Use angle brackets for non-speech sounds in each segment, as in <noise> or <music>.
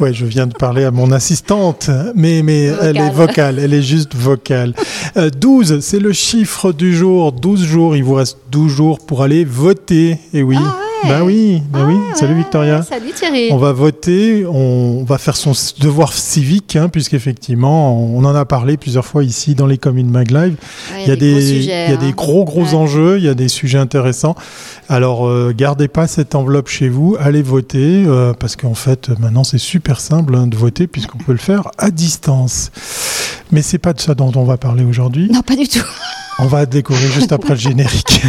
Ouais, je viens de parler à mon assistante, mais, mais elle est vocale, elle est juste vocale. 12, c'est le chiffre du jour. 12 jours, il vous reste 12 jours pour aller voter. Et oui. Ah Ben oui, ben oui. Ah Salut ouais. Victoria. Salut Thierry. On va voter, on va faire son devoir civique, hein, puisqu'effectivement, on en a parlé plusieurs fois ici dans les communes MagLive. Ouais, Il y a des, gros sujets, il y a hein. des gros gros enjeux, il y a des sujets intéressants. Alors, euh, gardez pas cette enveloppe chez vous, allez voter, euh, parce qu'en fait, maintenant, c'est super simple hein, de voter, puisqu'on peut le faire à distance. Mais c'est pas de ça dont on va parler aujourd'hui. Non, pas du tout. On va découvrir juste après le <laughs> générique.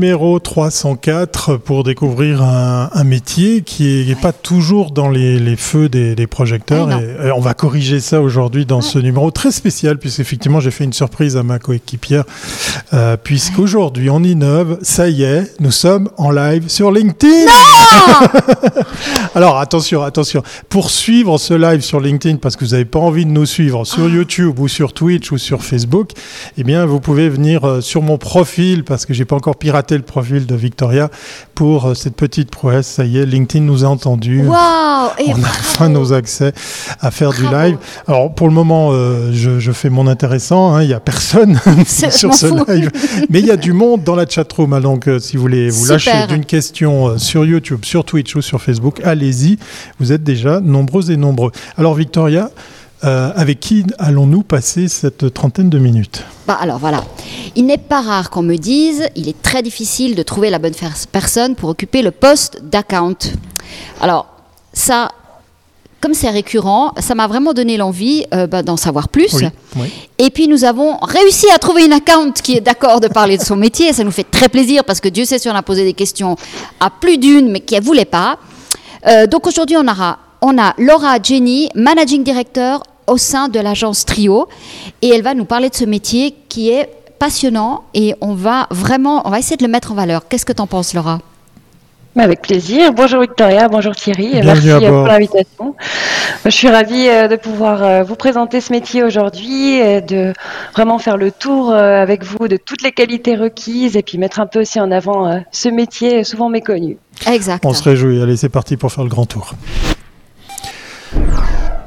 Numéro 304 pour découvrir un, un métier qui n'est pas toujours dans les, les feux des, des projecteurs. Ouais, non. et, et on va corriger ça aujourd'hui dans ce numéro très spécial, puisqu'effectivement j'ai fait une surprise à ma coéquipière, euh, puisqu'aujourd'hui on innove, ça y est, nous sommes en live sur LinkedIn. <laughs> Alors attention, attention, pour suivre ce live sur LinkedIn, parce que vous n'avez pas envie de nous suivre sur YouTube ou sur Twitch ou sur Facebook, eh bien vous pouvez venir euh, sur mon profil, parce que j'ai pas encore piraté le profil de Victoria, pour euh, cette petite prouesse. Ça y est, LinkedIn nous a entendus. Et On a enfin nos accès à faire du live. Alors pour le moment, euh, je, je fais mon intéressant. hein, Il n'y a personne <laughs> sur ce live, mais il y a du monde dans la chatroom. hein, donc euh, si vous voulez vous lâcher d'une question euh, sur YouTube, sur Twitch ou sur Facebook, allez-y. Vous êtes déjà nombreux et nombreux. Alors Victoria. Euh, avec qui allons-nous passer cette trentaine de minutes Bah alors voilà. Il n'est pas rare qu'on me dise, il est très difficile de trouver la bonne personne pour occuper le poste d'account. Alors ça, comme c'est récurrent, ça m'a vraiment donné l'envie euh, bah, d'en savoir plus. Oui, oui. Et puis nous avons réussi à trouver une account qui est d'accord de parler de son métier. Ça nous fait très plaisir parce que Dieu sait si on a posé des questions à plus d'une, mais qui ne voulait pas. Euh, donc aujourd'hui, on, aura, on a Laura Jenny, managing director au sein de l'agence Trio, et elle va nous parler de ce métier qui est passionnant et on va vraiment, on va essayer de le mettre en valeur. Qu'est-ce que tu en penses, Laura? Mais Avec plaisir. Bonjour Victoria, bonjour Thierry. Bienvenue Merci euh, pour l'invitation. Je suis ravie euh, de pouvoir euh, vous présenter ce métier aujourd'hui, et de vraiment faire le tour avec vous de toutes les qualités requises et puis mettre un peu aussi en avant ce métier souvent méconnu. Exact. On se réjouit. Allez, c'est parti pour faire le grand tour.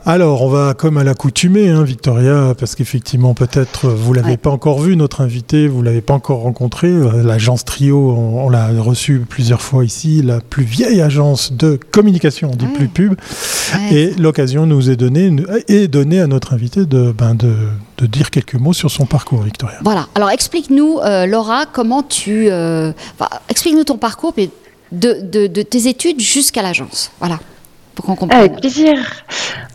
Alors, on va comme à l'accoutumée, hein, Victoria, parce qu'effectivement, peut-être vous l'avez Ouais. pas encore vu, notre invité, vous l'avez pas encore rencontré. Euh, L'agence Trio, on, on l'a reçu plusieurs fois ici, la plus vieille agence de communication, on dit Ouais. plus pub. Ouais. Et l'occasion nous est donnée, est donnée à notre invité de, ben, de, de dire quelques mots sur son parcours, Victoria. Voilà. Alors explique-nous, euh, Laura, comment tu, euh, explique-nous ton parcours puis de, de- de tes études jusqu'à l'agence. Voilà, pour qu'on. Avec plaisir.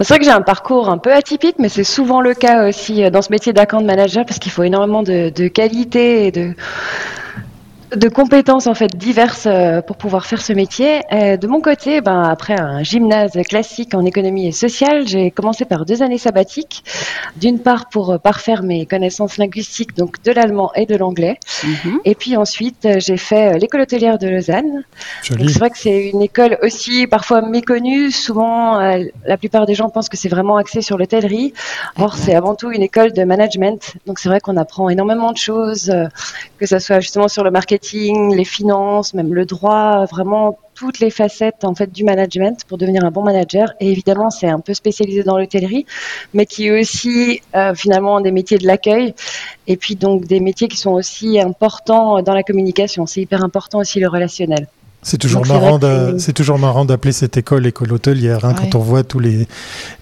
C'est vrai que j'ai un parcours un peu atypique, mais c'est souvent le cas aussi euh, dans ce métier d'account manager parce qu'il faut énormément de qualité et de, de compétences en fait diverses euh, pour pouvoir faire ce métier. De mon côté, ben, après un gymnase classique en économie et sociale, j'ai commencé par deux années sabbatiques. D'une part pour parfaire mes connaissances linguistiques, donc de l'allemand et de l'anglais. Mhm. Et puis ensuite, j'ai fait euh, l'école hôtelière de Lausanne. C'est vrai que c'est une école aussi parfois méconnue. Souvent, euh, la plupart des gens pensent que c'est vraiment axé sur l'hôtellerie. Or, c'est avant tout une école de management. Donc c'est vrai qu'on apprend énormément de choses, que ce soit justement sur le marketing, les finances, même le droit, vraiment toutes les facettes en fait du management pour devenir un bon manager. Et évidemment, c'est un peu spécialisé dans l'hôtellerie, mais qui est aussi euh, finalement des métiers de l'accueil. Et puis donc des métiers qui sont aussi importants dans la communication. C'est hyper important aussi le relationnel. C'est toujours, c'est toujours marrant d'appeler cette école école hôtelière hein, Ouais. quand on voit tous les,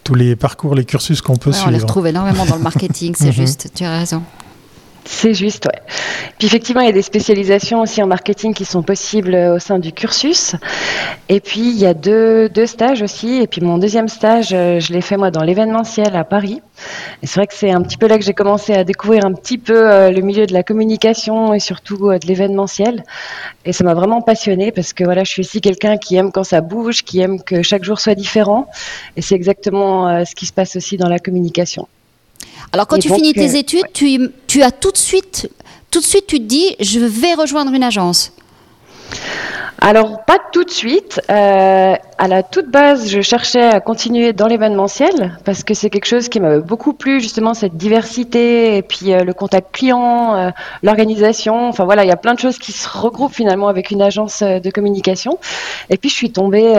tous les parcours, les cursus qu'on peut Ouais, on les suivre. retrouve énormément dans le marketing, c'est <laughs> Mhm. juste, tu as raison. C'est juste, ouais. Puis effectivement, il y a des spécialisations aussi en marketing qui sont possibles euh, au sein du cursus. Et puis, il y a deux, deux stages aussi. Et puis, mon deuxième stage, euh, je l'ai fait moi dans l'événementiel à Paris. Et c'est vrai que c'est un petit peu là que j'ai commencé à découvrir un petit peu euh, le milieu de la communication et surtout de l'événementiel. Et ça m'a vraiment passionnée parce que voilà, je suis aussi quelqu'un qui aime quand ça bouge, qui aime que chaque jour soit différent. Et c'est exactement ce qui se passe aussi dans la communication. Alors quand Et tu donc, finis tes euh, études, tu, tu as tout de suite, tout de suite, tu te dis, je vais rejoindre une agence. Alors, pas tout de suite. Euh, à la toute base, je cherchais à continuer dans l'événementiel parce que c'est quelque chose qui m'a beaucoup plu, justement, cette diversité et puis euh, le contact client, euh, l'organisation. Enfin voilà, il y a plein de choses qui se regroupent finalement avec une agence de communication. Et puis, je suis tombée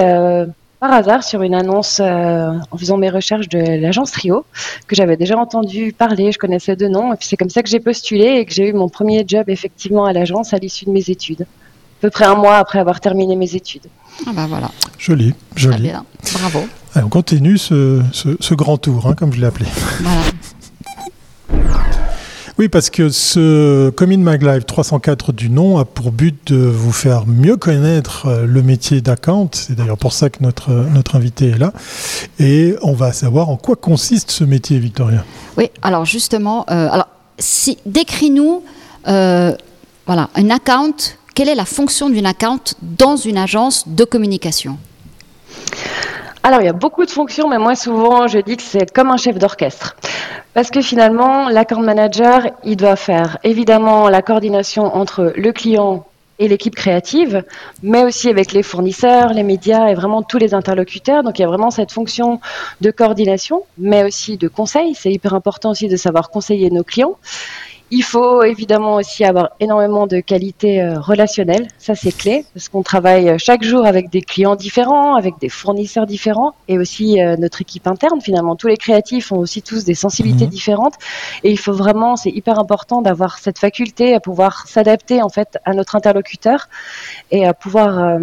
par hasard sur une annonce en faisant mes recherches de l'agence Trio que j'avais déjà entendu parler, je connaissais de nom et puis c'est comme ça que j'ai postulé et que j'ai eu mon premier job effectivement à l'agence à l'issue de mes études à peu près un mois après avoir terminé mes études. Ah bah voilà. Joli, joli. bien. Bravo. on continue ce, ce, grand tour, hein, comme je l'ai appelé. Voilà. <laughs> Oui, parce que ce Comin Mag Live 304 du nom a pour but de vous faire mieux connaître euh, le métier d'account. C'est d'ailleurs pour ça que notre, notre invité est là. Et on va savoir en quoi consiste ce métier, Victoria. Oui, alors justement, euh, si, décris-nous euh, un account quelle est la fonction d'une account dans une agence de communication? Alors, il y a beaucoup de fonctions, mais moi, souvent, je dis que c'est comme un chef d'orchestre. Parce que finalement, l'account manager, il doit faire évidemment la coordination entre le client et l'équipe créative, mais aussi avec les fournisseurs, les médias et vraiment tous les interlocuteurs. Donc il y a vraiment cette fonction de coordination, mais aussi de conseil. C'est hyper important aussi de savoir conseiller nos clients. Il faut évidemment aussi avoir énormément de qualité euh, relationnelle, ça c'est clé, parce qu'on travaille euh, chaque jour avec des clients différents, avec des fournisseurs différents, et aussi euh, notre équipe interne finalement. Tous les créatifs ont aussi tous des sensibilités mhm. différentes, et il faut vraiment, c'est hyper important d'avoir cette faculté à pouvoir s'adapter en fait à notre interlocuteur et à pouvoir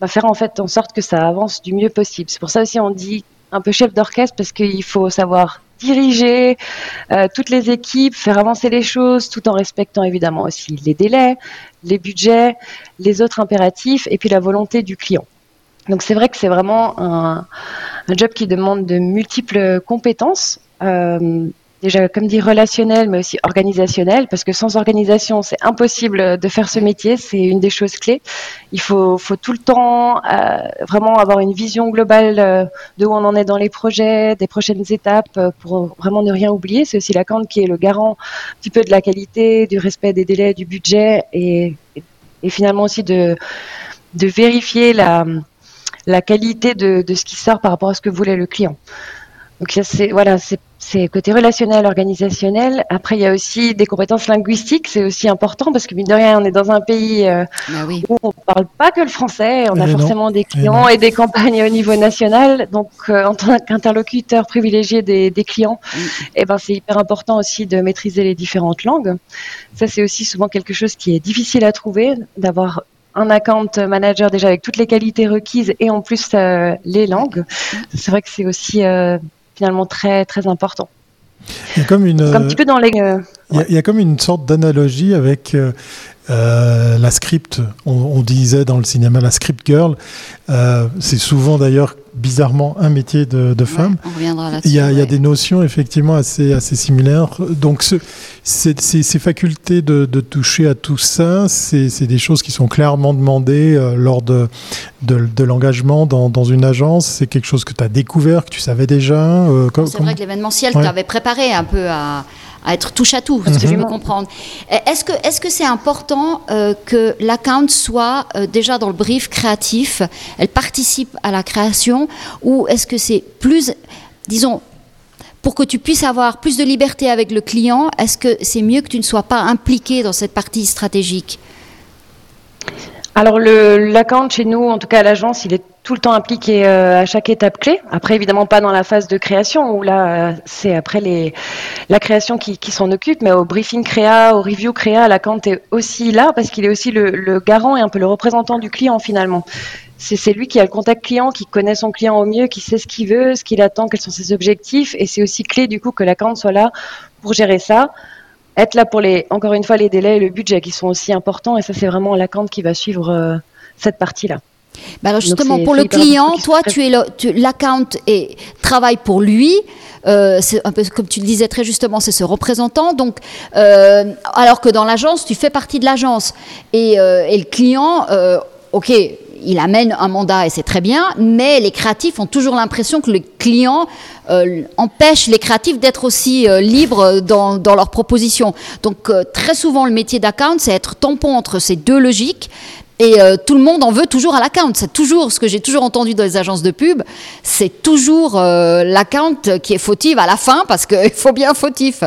bah, faire en fait en sorte que ça avance du mieux possible. C'est pour ça aussi on dit un peu chef d'orchestre parce qu'il faut savoir diriger euh, toutes les équipes, faire avancer les choses, tout en respectant évidemment aussi les délais, les budgets, les autres impératifs et puis la volonté du client. Donc c'est vrai que c'est vraiment un, job qui demande de multiples compétences. Euh, déjà, comme dit, relationnel, mais aussi organisationnel, parce que sans organisation, c'est impossible de faire ce métier. C'est une des choses clés. Il faut, tout le temps euh, vraiment avoir une vision globale euh, de où on en est dans les projets, des prochaines étapes, euh, pour vraiment ne rien oublier. C'est aussi la CAN qui est le garant un petit peu de la qualité, du respect des délais, du budget, et, finalement aussi de, vérifier la, qualité de ce qui sort par rapport à ce que voulait le client. Donc c'est voilà, c'est côté relationnel, organisationnel. Après, il y a aussi des compétences linguistiques, c'est aussi important parce que mine de rien, on est dans un pays euh, bah où on parle pas que le français, on a forcément des clients et, des campagnes au niveau national. Donc, euh, en tant qu'interlocuteur privilégié des, clients, eh ben c'est hyper important aussi de maîtriser les différentes langues. Ça, c'est aussi souvent quelque chose qui est difficile à trouver, d'avoir un account manager déjà avec toutes les qualités requises et en plus euh, les langues. C'est vrai que c'est aussi finalement très très important. Il y a comme une, un petit peu dans les. Euh, il, y a, comme une sorte d'analogie avec euh, euh, la script. On, disait dans le cinéma la script girl. c'est souvent d'ailleurs bizarrement un métier de, de femme. il y a, il y a des notions effectivement assez, assez similaires. Donc ce, ces, facultés de, de, toucher à tout ça, c'est des choses qui sont clairement demandées euh, lors de, de, l'engagement dans, dans, une agence. C'est quelque chose que tu as découvert, que tu savais déjà. Euh, c'est vrai que l'événementiel, tu avais préparé un peu à à être touche à tout, ce que je peux comprendre. Est-ce que est-ce que c'est important euh, que l'account soit déjà dans le brief créatif, elle participe à la création, ou est-ce que c'est plus, disons, pour que tu puisses avoir plus de liberté avec le client, est-ce que c'est mieux que tu ne sois pas impliqué dans cette partie stratégique? Alors l'account chez nous, en tout cas à l'agence, il est tout le temps impliqué euh, à chaque étape clé. Après, évidemment, pas dans la phase de création, où là, euh, c'est après les, la création qui, qui s'en occupe, mais au briefing créa, au review créa, l'account est aussi là, parce qu'il est aussi le, le, garant et un peu le représentant du client finalement c'est lui qui a le contact client, qui connaît son client au mieux, qui sait ce qu'il veut, ce qu'il attend, quels sont ses objectifs. Et c'est aussi clé du coup que l'account soit là pour gérer ça. Être là pour les, encore une fois, les délais et le budget qui sont aussi importants. Et ça, c'est vraiment l'account qui va suivre euh, cette partie-là. Bah alors justement, pour le client, toi, tu es l'account et travaille pour lui. Euh, c'est un peu comme tu le disais très justement, c'est ce représentant. Donc, euh, alors que dans l'agence, tu fais partie de l'agence et, et, le client, ok, il amène un mandat et c'est très bien, mais les créatifs ont toujours l'impression que le client euh, empêche les créatifs d'être aussi euh, libres dans, leurs propositions. Donc euh, très souvent, le métier d'account, c'est être tampon entre ces deux logiques, Et euh, tout le monde en veut toujours à l'account. C'est toujours ce que j'ai toujours entendu dans les agences de pub. C'est toujours euh, l'account qui est fautive à la fin parce qu'il <laughs> faut bien fautif.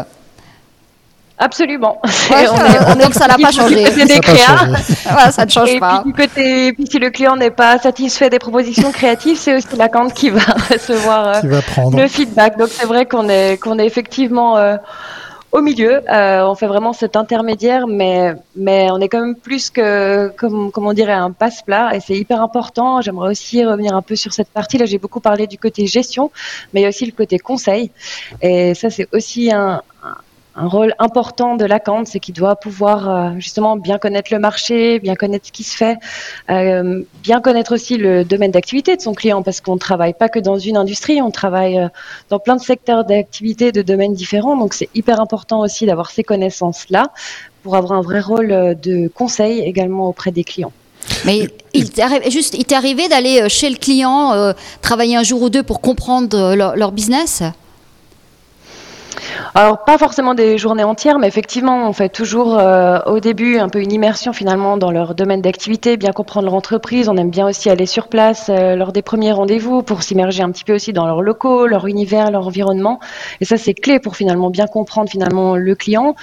Absolument. Ouais, on est- donc ça n'a pas changé. Des Ça a pas créas. ça ne change Et pas. puis, du côté, puis si le client n'est pas satisfait des propositions créatives, c'est aussi l'account qui va <laughs> recevoir euh, Qui va prendre. le feedback. Donc c'est vrai qu'on est qu'on est effectivement euh, au milieu. Euh, on fait vraiment cet intermédiaire, mais mais on est quand même plus que comme comme on dirait un passe-plat et c'est hyper important. J'aimerais aussi revenir un peu sur cette partie. Là, j'ai beaucoup parlé du côté gestion, mais il y a aussi le côté conseil. Et ça, c'est aussi un un- rôle important de l'account, c'est qu'il doit pouvoir euh, justement bien connaître le marché, bien connaître ce qui se fait, euh, bien connaître aussi le domaine d'activité de son client, parce qu'on ne travaille pas que dans une industrie, on travaille euh, dans plein de secteurs d'activité, de domaines différents. Donc c'est hyper important aussi d'avoir ces connaissances-là pour avoir un vrai rôle de conseil également auprès des clients. Mais il t'est arrivé d'aller chez le client, travailler un jour ou deux pour comprendre leur business? Alors pas forcément des journées entières, mais effectivement, on fait toujours euh, au début un peu une immersion finalement dans leur domaine d'activité, bien comprendre leur entreprise. On aime bien aussi aller sur place euh, lors des premiers rendez-vous pour s'immerger un petit peu aussi dans leurs locaux, leur univers, leur environnement. Et ça, c'est clé pour finalement bien comprendre finalement le client,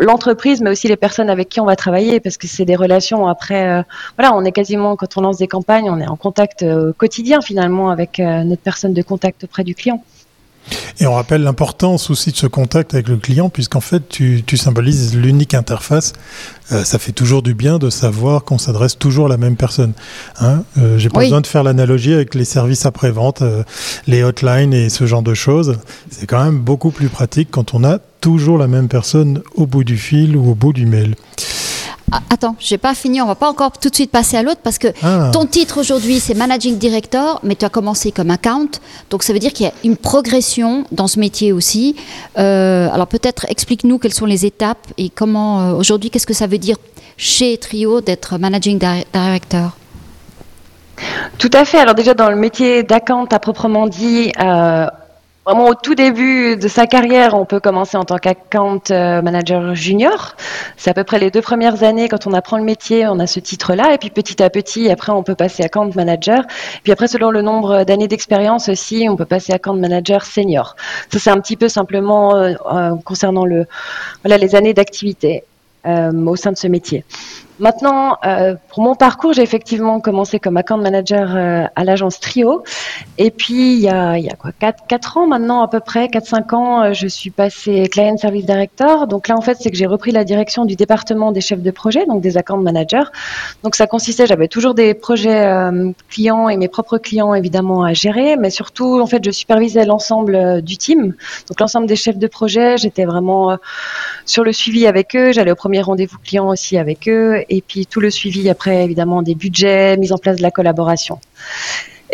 l'entreprise, mais aussi les personnes avec qui on va travailler, parce que c'est des relations. Après, euh, voilà, on est quasiment quand on lance des campagnes, on est en contact quotidien finalement avec notre personne de contact auprès du client. Et on rappelle l'importance aussi de ce contact avec le client, puisqu'en fait, tu, tu symbolises l'unique interface. Euh, ça fait toujours du bien de savoir qu'on s'adresse toujours à la même personne. Hein euh, J'ai pas Oui. besoin de faire l'analogie avec les services après-vente, euh, les hotlines et ce genre de choses. C'est quand même beaucoup plus pratique quand on a toujours la même personne au bout du fil ou au bout du mail. Ah, Attends, j'ai pas fini, on va pas encore tout de suite passer à l'autre parce que Ah. ton titre aujourd'hui c'est Managing Director, mais tu as commencé comme account, donc ça veut dire qu'il y a une progression dans ce métier aussi. Euh, alors peut-être explique-nous quelles sont les étapes et comment euh, aujourd'hui, qu'est-ce que ça veut dire chez Trio d'être Managing Di- Director? Tout à fait. Alors déjà dans le métier d'account à proprement dit, euh, vraiment au tout début de sa carrière, on peut commencer en tant qu'account euh, manager junior. C'est à peu près les deux premières années quand on apprend le métier, on a ce titre-là. Et puis petit à petit, après, on peut passer account manager. Puis après, selon le nombre d'années d'expérience aussi, on peut passer account manager senior. Ça, c'est un petit peu simplement euh, euh, concernant les années d'activité au sein de ce métier. Maintenant, euh, pour mon parcours, j'ai effectivement commencé comme account manager euh, à l'agence Trio. Et puis, il y a, il y a quoi, 4, 4 ans maintenant à peu près, 4-5 ans, euh, je suis passée Client Service Director. Donc là, en fait, c'est que j'ai repris la direction du département des chefs de projet, donc des account managers. Donc ça consistait, j'avais toujours des projets clients et mes propres clients évidemment à gérer, mais surtout, en fait, je supervisais l'ensemble du team. Donc l'ensemble des chefs de projet, j'étais vraiment sur le suivi avec eux. J'allais au premier rendez-vous client aussi avec eux. Et puis tout le suivi après, évidemment, des budgets, mise en place de la collaboration.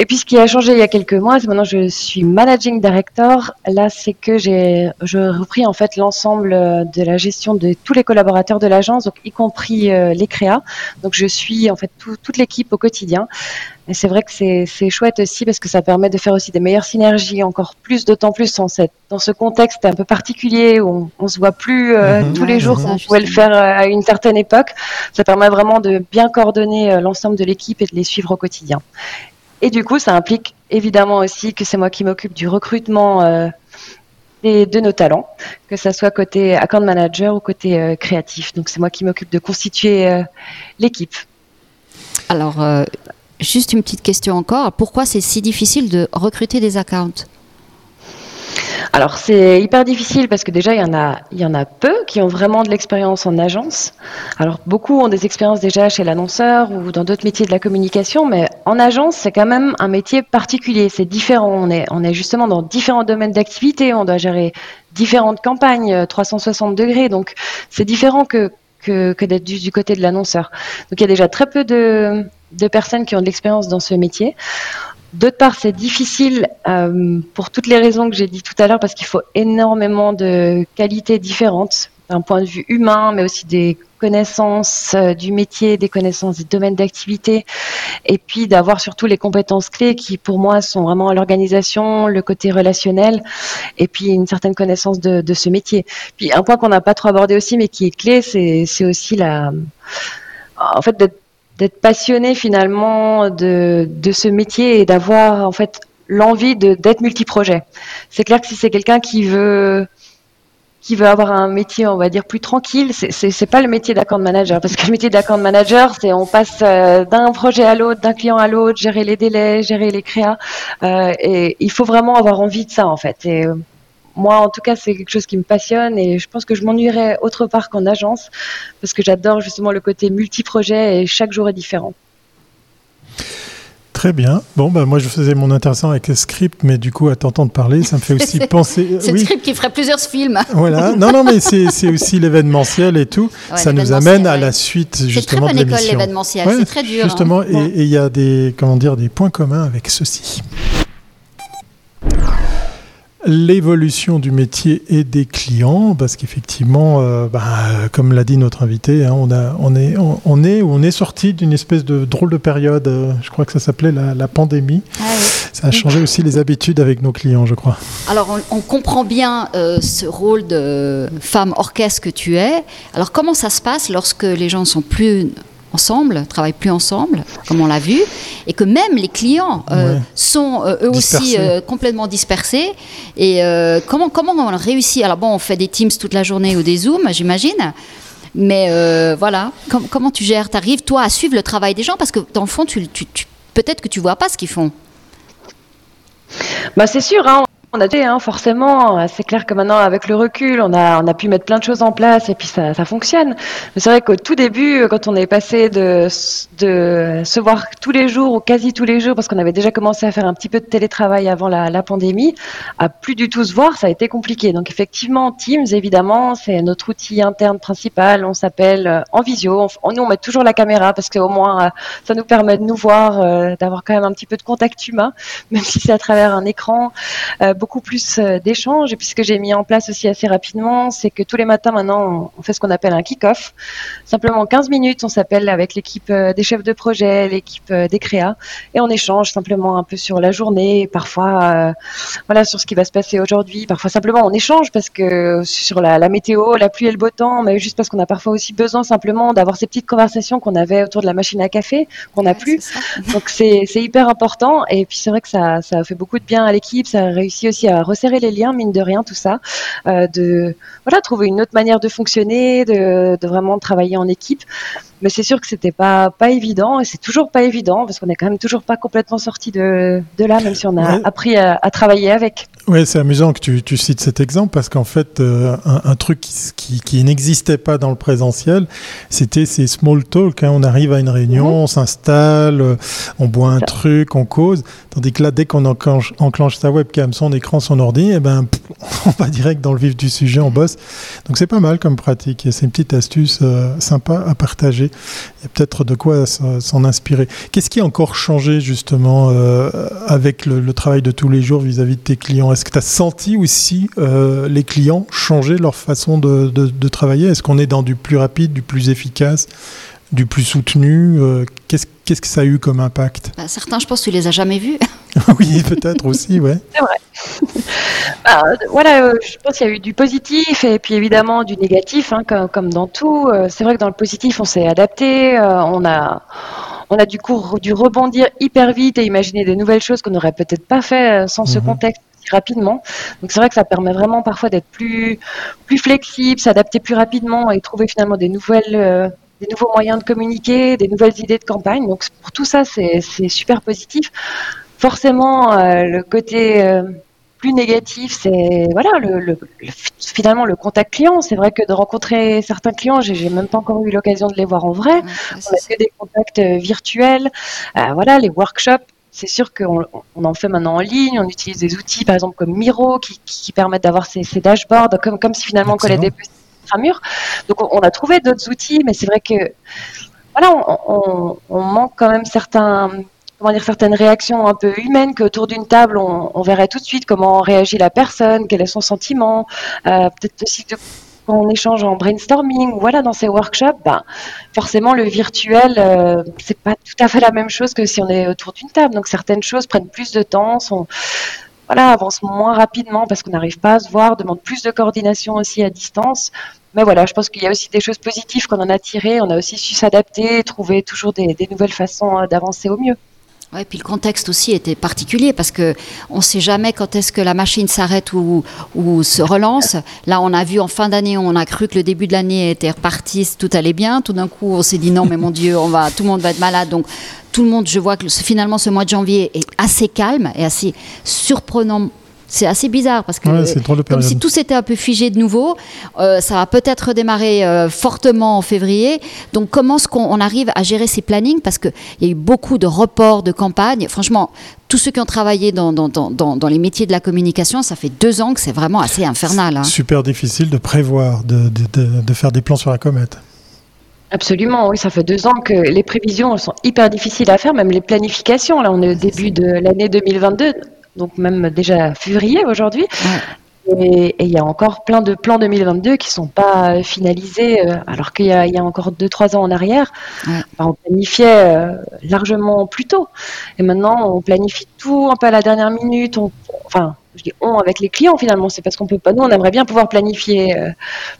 Et puis ce qui a changé il y a quelques mois, c'est maintenant je suis managing director. Là, c'est que j'ai je repris en fait l'ensemble euh, de la gestion de tous les collaborateurs de l'agence, donc y compris euh, les créas. Donc je suis en fait tout- toute l'équipe au quotidien. Et c'est vrai que c'est chouette aussi parce que ça permet de faire aussi des meilleures synergies, encore plus, d'autant plus dans, cette, dans ce contexte un peu particulier où on, on se voit plus euh, Mhm. tous les jours c'est comme ça, on pouvait le faire à une certaine époque. Ça permet vraiment de bien coordonner l'ensemble de l'équipe et de les suivre au quotidien. Et du coup, ça implique évidemment aussi que c'est moi qui m'occupe du recrutement euh, de nos talents, que ça soit côté account manager ou côté euh, créatif. Donc c'est moi qui m'occupe de constituer euh, l'équipe. Alors, juste une petite question encore, pourquoi c'est si difficile de recruter des accounts? Alors c'est hyper difficile parce que déjà il y en a peu qui ont vraiment de l'expérience en agence. Alors beaucoup ont des expériences déjà chez l'annonceur ou dans d'autres métiers de la communication, mais en agence c'est quand même un métier particulier. C'est différent. On est justement dans différents domaines d'activité. On doit gérer différentes campagnes euh, 360 degrés. Donc c'est différent que d'être du, du côté de l'annonceur. Donc il y a déjà très peu de personnes qui ont de l'expérience dans ce métier. D'autre part, c'est difficile euh, pour toutes les raisons que j'ai dit tout à l'heure, parce qu'il faut énormément de qualités différentes, d'un point de vue humain, mais aussi des connaissances euh, du métier, des connaissances des domaines d'activité, et puis d'avoir surtout les compétences clés qui, pour moi, sont vraiment l'organisation, le côté relationnel, et puis une certaine connaissance de, de ce métier. Puis un point qu'on n'a pas trop abordé aussi, mais qui est clé, c'est aussi la, en fait, d'être d'être passionné finalement de, ce métier et d'avoir en fait l'envie d'être multiprojet. C'est clair que si c'est quelqu'un qui veut avoir un métier, on va dire, plus tranquille, c'est pas le métier d'account manager. Parce que le métier d'account manager, c'est on passe euh, d'un projet à l'autre, d'un client à l'autre, gérer les délais, gérer les créas. Euh, et il faut vraiment avoir envie de ça, en fait. Euh, moi, en tout cas, c'est quelque chose qui me passionne et je pense que je m'ennuierais autre part qu'en agence parce que j'adore justement le côté multiprojet et chaque jour est différent. Très bien. Bon, bah, moi, je faisais mon intéressant avec le script, mais du coup, à t'entendre parler, ça me fait aussi <laughs> penser. C'est le script qui ferait plusieurs films. <laughs> Voilà. Non, non, mais c'est aussi <laughs> l'événementiel et tout. ça nous amène à la suite, justement, de l'émission. C'est très bonne école, l'événementiel. c'est très dur. Justement, hein. et il y a des, comment dire, des points communs avec ceci l'évolution du métier et des clients, parce qu'effectivement, euh, bah, comme l'a dit notre invité, hein, on, a, on, est, on, est, on est sorti d'une espèce de drôle de période, euh, je crois que ça s'appelait la, pandémie. Ah ça a changé aussi les habitudes avec nos clients, je crois. Alors, on, comprend bien euh, ce rôle de femme orchestre que tu es. Alors, comment ça se passe lorsque les gens sont plus ensemble, travaillent plus ensemble, comme on l'a vu, et que même les clients euh, sont euh, eux aussi euh, complètement dispersés. Et comment, comment on réussit? Alors bon, on fait des Teams toute la journée ou des Zooms, j'imagine. Mais voilà, comment tu gères? Tu arrives, toi, à suivre le travail des gens? Parce que dans le fond, tu, peut-être que tu vois pas ce qu'ils font. Bah c'est sûr, hein, on a hein, forcément, c'est clair que maintenant, avec le recul, on a, on a pu mettre plein de choses en place et puis ça, ça fonctionne. Mais c'est vrai qu'au tout début, quand on est passé de, de se voir tous les jours ou quasi tous les jours, parce qu'on avait déjà commencé à faire un petit peu de télétravail avant la, la pandémie, à plus du tout se voir, ça a été compliqué. Donc effectivement, Teams, évidemment, c'est notre outil interne principal. On s'appelle euh, en visio. On, nous, on met toujours la caméra parce qu'au moins, euh, ça nous permet de nous voir, euh, d'avoir quand même un petit peu de contact humain, <laughs> même si c'est à travers un écran beaucoup plus euh, d'échanges. Et puis ce que j'ai mis en place aussi assez rapidement, c'est que tous les matins maintenant, on fait ce qu'on appelle un kick-off. Simplement 15 minutes, on s'appelle avec l'équipe euh, des chefs de projet, l'équipe euh, des créas, et on échange simplement un peu sur la journée, parfois voilà sur ce qui va se passer aujourd'hui. Parfois simplement on échange parce que sur la, météo, la pluie et le beau temps, mais juste parce qu'on a parfois aussi besoin simplement d'avoir ces petites conversations qu'on avait autour de la machine à café, qu'on n'a plus. Donc c'est hyper important. Et puis c'est vrai que ça, ça fait beaucoup de bien à l'équipe, ça a réussi aussi à resserrer les liens, mine de rien, tout ça, euh, de voilà trouver une autre manière de fonctionner, de, de vraiment travailler en équipe. Mais c'est sûr que c'était pas pas évident et c'est toujours pas évident parce qu'on est quand même toujours pas complètement sorti de, de là, même si on a appris à, à, travailler avec. Oui, c'est amusant que tu, tu, cites cet exemple parce qu'en fait, euh, un, un, truc qui, qui, qui n'existait pas dans le présentiel, c'était ces small talk. Hein. On arrive à une réunion, mhm. on s'installe, euh, on boit un truc, on cause. Tandis que là, dès qu'on enclenche, enclenche, sa webcam, son écran, son ordi, eh ben, <laughs> on va direct dans le vif du sujet, on bosse. Donc c'est pas mal comme pratique. C'est une petite astuce euh, sympa à partager. Il y a peut-être de quoi s'en inspirer. Qu'est-ce qui a encore changé justement euh, avec le, travail de tous les jours vis-à-vis de tes clients? Est-ce que tu as senti aussi euh, les clients changer leur façon de, travailler? Est-ce qu'on est dans du plus rapide, du plus efficace du plus soutenu? Euh, Qu'est-ce que ça a eu comme impact? Bah, Certains, je pense, tu les as jamais vus. <laughs> <laughs> oui, peut-être aussi, ouais. C'est vrai. <laughs> Bah, voilà, euh, je pense qu'il y a eu du positif et puis évidemment du négatif, hein, comme, dans tout. C'est vrai que dans le positif, on s'est adapté, on a, on a du coup dû rebondir hyper vite et imaginer des nouvelles choses qu'on n'aurait peut-être pas fait sans ce mhm. contexte rapidement. Donc c'est vrai que ça permet vraiment parfois d'être plus plus flexible, s'adapter plus rapidement et trouver finalement des nouvelles des nouveaux moyens de communiquer, des nouvelles idées de campagne. Donc pour tout ça, c'est super positif. Forcément, euh, le côté euh, plus négatif, c'est voilà le, finalement le contact client. C'est vrai que de rencontrer certains clients, j'ai même pas encore eu l'occasion de les voir en vrai. on a fait des contacts euh, virtuels, voilà les workshops. C'est sûr qu'on on en fait maintenant en ligne. On utilise des outils, par exemple comme Miro, qui, qui permettent d'avoir ces, ces, dashboards, comme comme si finalement on collait des mur. Donc on, a trouvé d'autres outils, mais c'est vrai que voilà, on, manque quand même certains comment dire, certaines réactions un peu humaines qu'autour d'une table, on, verrait tout de suite comment réagit la personne, quel est son sentiment, euh, peut-être aussi quand on échange en brainstorming, voilà, dans ces workshops, ben, forcément le virtuel, euh, c'est pas tout à fait la même chose que si on est autour d'une table. Donc certaines choses prennent plus de temps, sont voilà, avancent moins rapidement parce qu'on n'arrive pas à se voir, demande plus de coordination aussi à distance mais voilà, je pense qu'il y a aussi des choses positives qu'on en a tirées. On a aussi su s'adapter, trouver toujours des, des nouvelles façons d'avancer au mieux. Ouais, puis le contexte aussi était particulier parce que on ne sait jamais quand est-ce que la machine s'arrête ou, ou, se relance. Là, on a vu en fin d'année, on a cru que le début de l'année était reparti, tout allait bien. Tout d'un coup, on s'est dit non, mais mon Dieu, on va, tout le monde va être malade. Donc, tout le monde, je vois que finalement, ce mois de janvier est assez calme et assez surprenant c'est assez bizarre parce que comme si tout s'était un peu figé de nouveau. Euh, ça va peut-être redémarrer euh, fortement en février. Donc comment est-ce qu'on arrive à gérer ces plannings? Parce qu'il y a eu beaucoup de reports de campagne. Franchement, tous ceux qui ont travaillé dans, dans, dans, dans, les métiers de la communication, ça fait deux ans que c'est vraiment assez infernal. Hein. Super difficile de prévoir, de, de, de, faire des plans sur la comète. Absolument, oui, ça fait deux ans que les prévisions sont hyper difficiles à faire, même les planifications. Là, on est au début de l'année 2022 donc même déjà février aujourd'hui. Et il y a encore plein de plans 2022 qui sont pas finalisés, euh, alors qu'il y, a encore 2-3 ans en arrière, on planifiait euh, largement plus tôt. Et maintenant, on planifie tout un peu à la dernière minute. On, enfin, je dis on avec les clients finalement, c'est parce qu'on peut pas. Nous, on aimerait bien pouvoir planifier euh,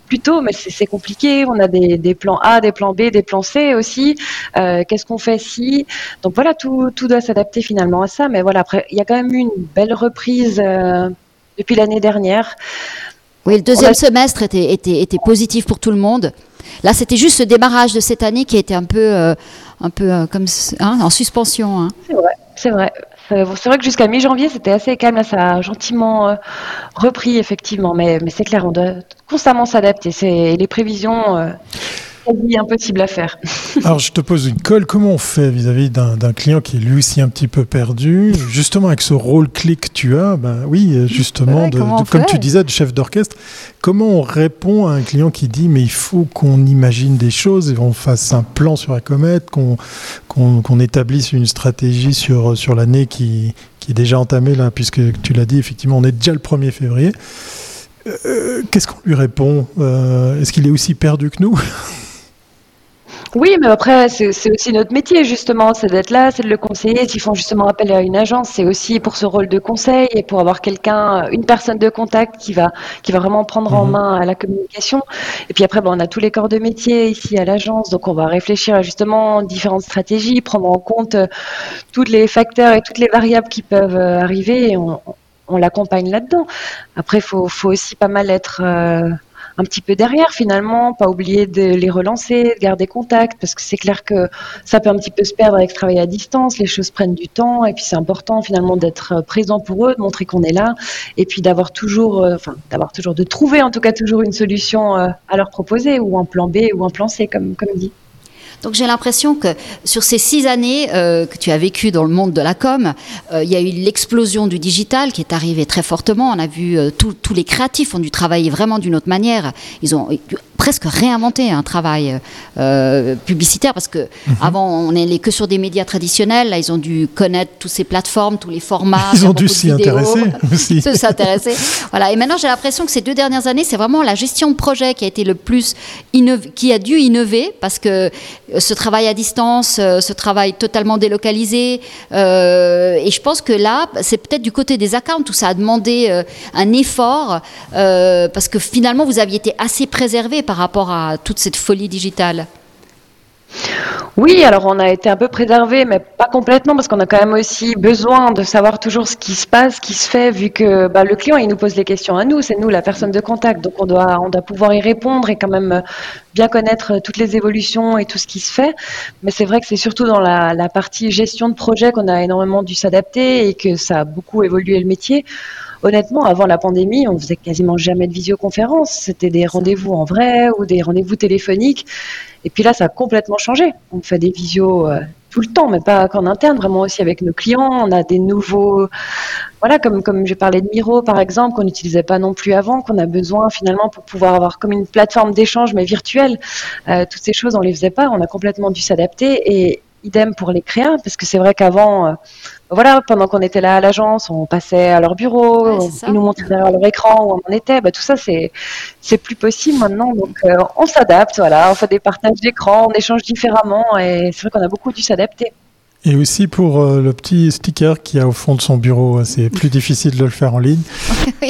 plus tôt, mais c'est compliqué. On a des, des, plans A, des plans B, des plans C aussi. Euh, Qu'est-ce qu'on fait si? Donc voilà, tout, tout doit s'adapter finalement à ça. Mais voilà, après, il y a quand même eu une belle reprise euh, depuis l'année dernière. Oui, le deuxième semestre était, était, était, positif pour tout le monde. Là, c'était juste ce démarrage de cette année qui était un peu, un peu comme hein, en suspension. Hein. C'est vrai, c'est vrai. Euh, c'est vrai que jusqu'à mi-janvier, c'était assez calme. Là, ça a gentiment euh, repris, effectivement. Mais, c'est clair, on doit constamment s'adapter. Les prévisions, impossible à faire. <laughs> Alors, je te pose une colle. Comment on fait vis-à-vis d'un client qui est lui aussi un petit peu perdu? Justement, avec ce rôle clé que tu as, ben oui, justement, de, comme tu disais, de chef d'orchestre, comment on répond à un client qui dit mais il faut qu'on imagine des choses et qu'on fasse un plan sur la comète, qu'on établisse une stratégie sur, sur l'année qui, qui est déjà entamée, là, puisque tu l'as dit, effectivement, on est déjà le 1er février. Euh, qu'est-ce qu'on lui répond? Euh, Est-ce qu'il est aussi perdu que nous? <laughs> oui, mais après, c'est aussi notre métier, justement, c'est d'être là, c'est de le conseiller. S'ils font justement appel à une agence, c'est aussi pour ce rôle de conseil et pour avoir quelqu'un, une personne de contact qui va, qui va vraiment prendre en mhm. main la communication. Et puis après, bon, on a tous les corps de métier ici à l'agence, donc on va réfléchir à justement différentes stratégies, prendre en compte euh, tous les facteurs et toutes les variables qui peuvent euh, arriver et on, on l'accompagne là-dedans. Après, il faut, faut, aussi pas mal être... Euh, un petit peu derrière finalement, pas oublier de les relancer, de garder contact, parce que c'est clair que ça peut un petit peu se perdre avec ce travail à distance, les choses prennent du temps, et puis c'est important finalement d'être présent pour eux, de montrer qu'on est là, et puis d'avoir toujours, euh, enfin d'avoir toujours, de trouver en tout cas toujours une solution euh, à leur proposer, ou un plan B ou un plan C comme, comme dit. Donc j'ai l'impression que sur ces six années euh, que tu as vécues dans le monde de la com, euh, il y a eu l'explosion du digital qui est arrivée très fortement. On a vu euh, tous les créatifs ont dû travailler vraiment d'une autre manière. Ils ont presque réinventé un travail publicitaire parce que mhm. avant on n'allait que sur des médias traditionnels. Là ils ont dû connaître toutes ces plateformes, tous les formats. Ils ont dû s'y intéresser <laughs> aussi. s'intéresser. voilà. Et maintenant j'ai l'impression que ces deux dernières années c'est vraiment la gestion de projet qui a été le plus qui a dû innover parce que ce travail à distance, euh, ce travail totalement délocalisé. Euh, et je pense que là, c'est peut-être du côté des accounts où ça a demandé un effort, parce que finalement, vous aviez été assez préservé par rapport à toute cette folie digitale. Oui, alors on a été un peu préservé, mais pas complètement, parce qu'on a quand même aussi besoin de savoir toujours ce qui se passe, ce qui se fait, vu que bah, le client, il nous pose les questions à nous, c'est nous la personne de contact, donc on doit, on doit pouvoir y répondre et quand même bien connaître toutes les évolutions et tout ce qui se fait. Mais c'est vrai que c'est surtout dans la, la partie gestion de projet qu'on a énormément dû s'adapter et que ça a beaucoup évolué le métier honnêtement, avant la pandémie, on faisait quasiment jamais de visioconférence. C'était des rendez-vous en vrai ou des rendez-vous téléphoniques. Et puis là, ça a complètement changé. On fait des visios euh, tout le temps, mais pas qu'en interne, vraiment aussi avec nos clients. On a des nouveaux, voilà, comme comme j'ai parlé de Miro par exemple, qu'on n'utilisait pas non plus avant, qu'on a besoin finalement pour pouvoir avoir comme une plateforme d'échange mais virtuelle. Euh, toutes ces choses, on les faisait pas. On a complètement dû s'adapter et idem pour les créas, parce que c'est vrai qu'avant, euh, voilà, pendant qu'on était là à l'agence, on passait à leur bureau, ils nous montraient derrière leur écran où on en était. Bah, tout ça, c'est c'est plus possible maintenant. Donc, euh, on s'adapte, voilà, on fait des partages d'écran, on échange différemment, et c'est vrai qu'on a beaucoup dû s'adapter. Et aussi pour euh, le petit sticker qui a au fond de son bureau, c'est plus difficile de le faire en ligne. <laughs>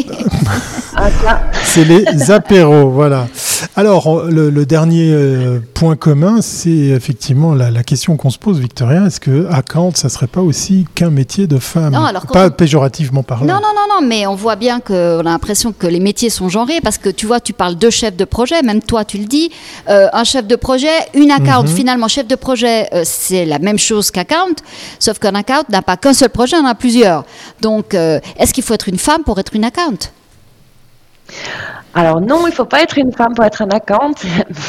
Ah, c'est les apéros, voilà. Alors, le, dernier euh, point commun, c'est effectivement la, question qu'on se pose, Victoria. Est-ce que account, ça serait pas aussi qu'un métier de femme? Non, alors Pas péjorativement parlant. Non, non, non, non, mais on voit bien qu'on a l'impression que les métiers sont genrés parce que tu vois, tu parles de chef de projet, même toi, tu le dis. Euh, un chef de projet, une account. Mhm. Finalement, chef de projet, euh, c'est la même chose qu'account, sauf qu'un account n'a pas qu'un seul projet, on en a plusieurs. Donc, est-ce qu'il faut être une femme pour être une account? Alors non, il ne faut pas être une femme pour être un account.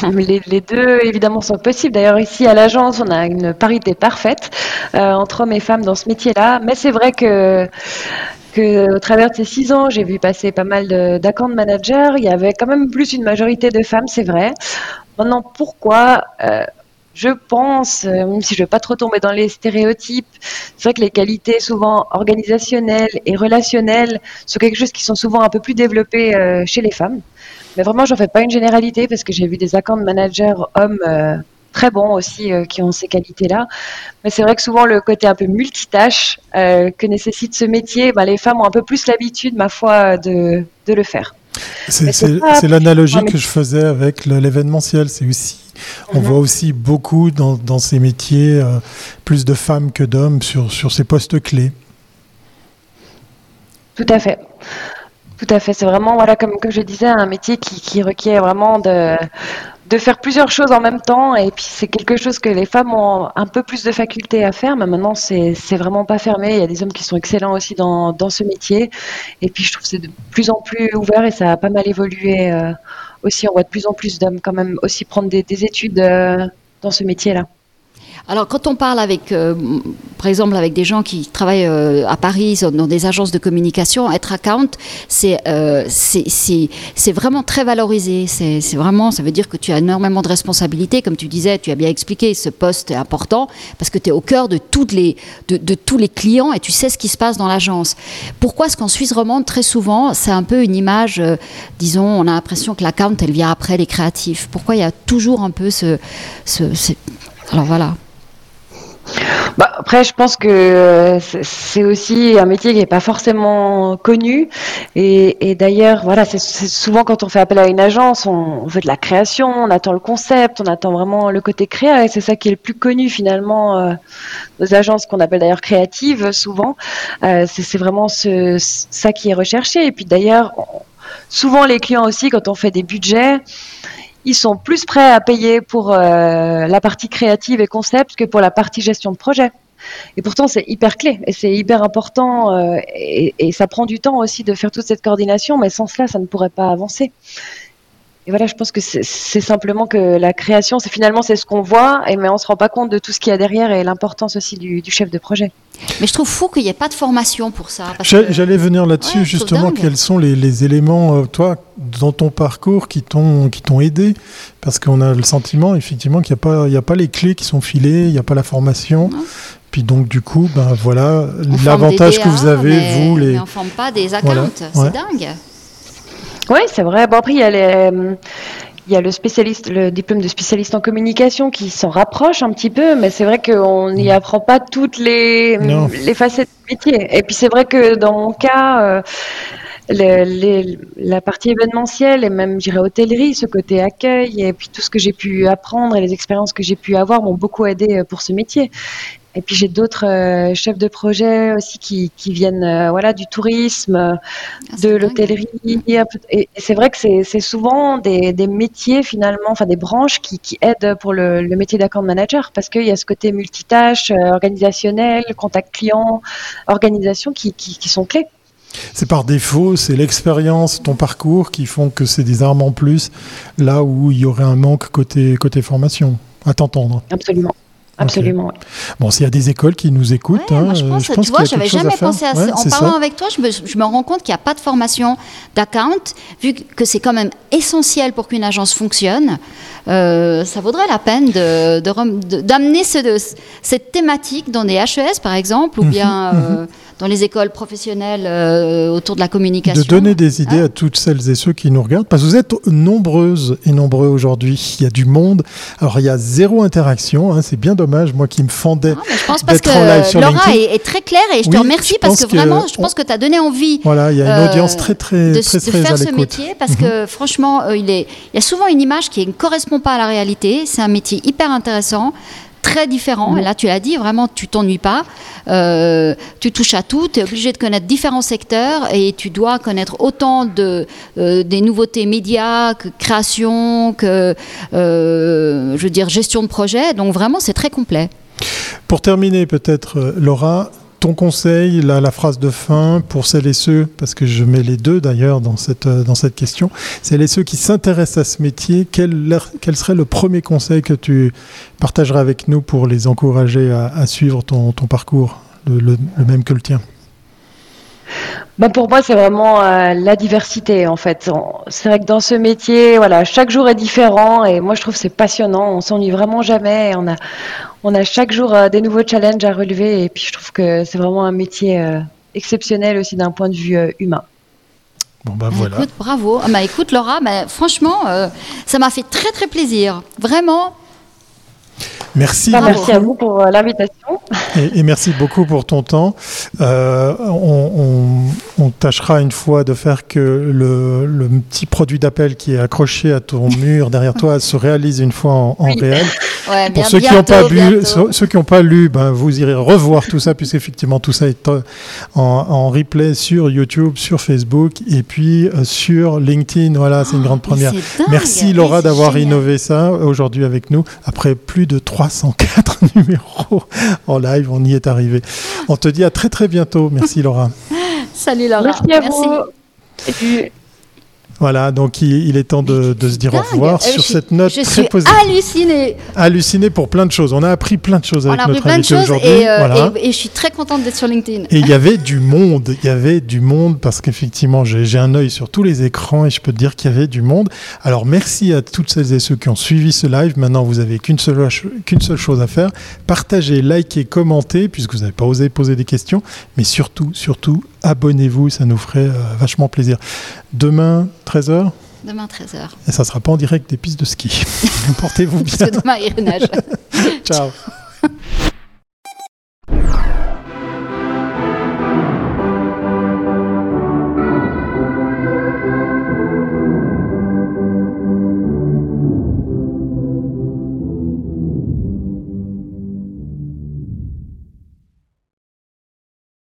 <laughs> Les, deux, évidemment, sont possibles. D'ailleurs, ici à l'agence, on a une parité parfaite euh, entre hommes et femmes dans ce métier-là. Mais c'est vrai que, que au travers de ces six ans, j'ai vu passer pas mal d'account managers. Il y avait quand même plus une majorité de femmes, c'est vrai. Maintenant, pourquoi euh, je pense, euh, même si je ne veux pas trop tomber dans les stéréotypes, c'est vrai que les qualités souvent organisationnelles et relationnelles sont quelque chose qui sont souvent un peu plus développées euh, chez les femmes. Mais vraiment, j'en fais pas une généralité parce que j'ai vu des account managers hommes euh, très bons aussi qui ont ces qualités-là. Mais c'est vrai que souvent le côté un peu multitâche que nécessite ce métier, ben, les femmes ont un peu plus l'habitude, ma foi, de le faire. C'est l'analogie que je faisais avec l'événementiel. C'est aussi on mhm. voit aussi beaucoup dans, ces métiers euh, plus de femmes que d'hommes sur, sur ces postes clés. Tout à fait. Tout à fait. C'est vraiment, voilà, comme, je disais, un métier qui, requiert vraiment de, de faire plusieurs choses en même temps. Et puis, c'est quelque chose que les femmes ont un peu plus de faculté à faire. Mais maintenant, c'est vraiment pas fermé. Il y a des hommes qui sont excellents aussi dans, ce métier. Et puis, je trouve que c'est de plus en plus ouvert et ça a pas mal évolué. Euh, aussi, on voit de plus en plus d'hommes quand même aussi prendre des, études euh, dans ce métier-là. Alors, quand on parle avec, euh, par exemple, avec des gens qui travaillent euh, à Paris dans des agences de communication, être account, c'est c'est vraiment très valorisé. C'est vraiment, ça veut dire que tu as énormément de responsabilités. Comme tu disais, tu as bien expliqué, ce poste est important parce que tu es au cœur de, toutes les, de, de, tous les clients et tu sais ce qui se passe dans l'agence. Pourquoi est-ce qu'en Suisse romande, très souvent, c'est un peu une image, disons, on a l'impression que l'account, elle vient après les créatifs? Pourquoi il y a toujours un peu ce, ce alors voilà. Bah, après, je pense que euh, c'est aussi un métier qui n'est pas forcément connu. Et, d'ailleurs, voilà, c'est souvent quand on fait appel à une agence, on, veut de la création, on attend le concept, on attend vraiment le côté créa. Et c'est ça qui est le plus connu finalement euh, nos agences qu'on appelle d'ailleurs créatives souvent. Euh, c'est vraiment ça qui est recherché. Et puis d'ailleurs, souvent les clients aussi, quand on fait des budgets, ils sont plus prêts à payer pour euh, la partie créative et concept que pour la partie gestion de projet. Et pourtant, c'est hyper clé et c'est hyper important euh, et, et, ça prend du temps aussi de faire toute cette coordination, mais sans cela, ça ne pourrait pas avancer. Et voilà, je pense que c'est simplement que la création, c'est finalement c'est ce qu'on voit, et mais on se rend pas compte de tout ce qu'il y a derrière et l'importance aussi du, chef de projet. Mais je trouve fou qu'il n'y ait pas de formation pour ça. J'allais venir là-dessus justement. Quels sont les, éléments, euh, toi, dans ton parcours, qui t'ont qui t'ont aidé? Parce qu'on a le sentiment, effectivement, qu'il n'y a pas il a pas les clés qui sont filées, il n'y a pas la formation. Puis donc du coup, ben voilà l'avantage que vous avez, vous les. Mais on forme pas des accounts, c'est dingue. Oui, c'est vrai. Bon, après, il y a les. Il y a le spécialiste, le diplôme de spécialiste en communication qui s'en rapproche un petit peu, mais c'est vrai qu'on n'y apprend pas toutes les, les facettes du métier. Et puis c'est vrai que dans mon cas, euh, la partie événementielle et même, je dirais, hôtellerie, ce côté accueil et puis tout ce que j'ai pu apprendre et les expériences que j'ai pu avoir m'ont beaucoup aidé euh, pour ce métier. Et puis j'ai d'autres euh, chefs de projet aussi qui, qui viennent euh, voilà du tourisme, ah, de l'hôtellerie. Et, c'est vrai que c'est souvent des, des, métiers finalement, enfin des branches qui, qui aident pour le, le métier d'account manager parce qu'il y a ce côté multitâche, euh, organisationnel, contact client, organisation qui, qui, qui sont clés. C'est par défaut, c'est l'expérience, ton parcours qui font que c'est des armes en plus là où il y aurait un manque côté, côté formation, à t'entendre. Absolument. Absolument. Bon, s'il y a des écoles qui nous écoutent, hein, je pense, tu vois, j'avais jamais pensé à ça. En parlant avec toi, je me, je me, rends compte qu'il n'y a pas de formation d'account, vu que c'est quand même essentiel pour qu'une agence fonctionne. Euh, ça vaudrait la peine d'amener de, de, cette thématique dans des HES, par exemple, ou bien mhm. euh, dans les écoles professionnelles euh, autour de la communication. De donner des idées à toutes celles et ceux qui nous regardent, parce que vous êtes nombreuses et nombreux aujourd'hui. Il y a du monde. Alors il y a zéro interaction, hein, c'est bien dommage. Moi qui me fendais Ah, mais je pense parce d'être en live que Laura LinkedIn. est, est très claire et je Oui, te remercie parce que, que vraiment, je on- pense que tu as donné envie Voilà, il y a une euh, audience très très de, très de très faire à ce métier parce que franchement, euh, il, est, il y a souvent une image qui ne correspond pas à la réalité. C'est un métier hyper intéressant. Très différent, et là tu l'as dit, vraiment tu t'ennuies pas, Euh, tu touches à tout, tu es obligé de connaître différents secteurs et tu dois connaître autant de, euh, des nouveautés médias que création, que euh, je veux dire gestion de projet, donc vraiment c'est très complet. Pour terminer, peut-être, Laura, ton conseil, la, phrase de fin pour celles et ceux, parce que je mets les deux d'ailleurs dans cette, euh, question, celles et ceux qui s'intéressent à ce métier, quel, serait le premier conseil que tu partageras avec nous pour les encourager à, suivre ton, parcours, le même que le tien? Bah, pour moi, c'est vraiment euh, la diversité en fait. C'est vrai que dans ce métier, voilà, chaque jour est différent et moi je trouve que c'est passionnant. On s'ennuie vraiment jamais. On a, on a chaque jour euh, des nouveaux challenges à relever et puis je trouve que c'est vraiment un métier euh, exceptionnel aussi d'un point de vue euh, humain. Bon, bah Ah, voilà. Écoute, bravo. Ah, bah, écoute, Laura, bah, franchement, euh, ça m'a fait très très plaisir. Vraiment. Merci. Bah, merci à vous pour euh, l'invitation. Et, et merci beaucoup pour ton temps. Euh, on, on- on tâchera une fois de faire que le, le petit produit d'appel qui est accroché à ton <laughs> mur derrière toi se réalise une fois en, en Oui. réel. <laughs> Ouais, Pour ceux qui n'ont pas, bu- ceux, ceux qui n'ont pas lu, ben, vous irez revoir tout ça, puisqu'effectivement tout ça est euh, en, en replay sur YouTube, sur Facebook et puis euh, sur LinkedIn. Voilà, c'est une grande Oh, première. Merci Laura d'avoir innové ça aujourd'hui avec nous. Après plus de 304 <laughs> numéros en live, on y est arrivé. On te dit à très très bientôt. Merci Laura. Salut Laura. Merci à vous. Voilà, donc il, il est temps de, de se dire au revoir Euh, sur cette note Je très suis positive. hallucinée. Halluciné pour plein de choses. On a appris plein de choses On avec a notre plein invité aujourd'hui. et, euh, Voilà. et- et je suis très contente d'être sur LinkedIn. Et il y avait du monde, il y avait du monde parce qu'effectivement j'ai un œil sur tous les écrans et je peux te dire qu'il y avait du monde. Alors merci à toutes celles et ceux qui ont suivi ce live. Maintenant vous avez qu'une seule, qu'une seule chose à faire, partager, liker, commenter puisque vous n'avez pas osé poser des questions, mais surtout, surtout abonnez-vous, ça nous ferait euh, vachement plaisir. Demain 13h Demain 13h. et ça sera pas en direct des pistes de ski. <laughs> Portez-vous Parce bien. que demain il nage. <laughs> Ciao.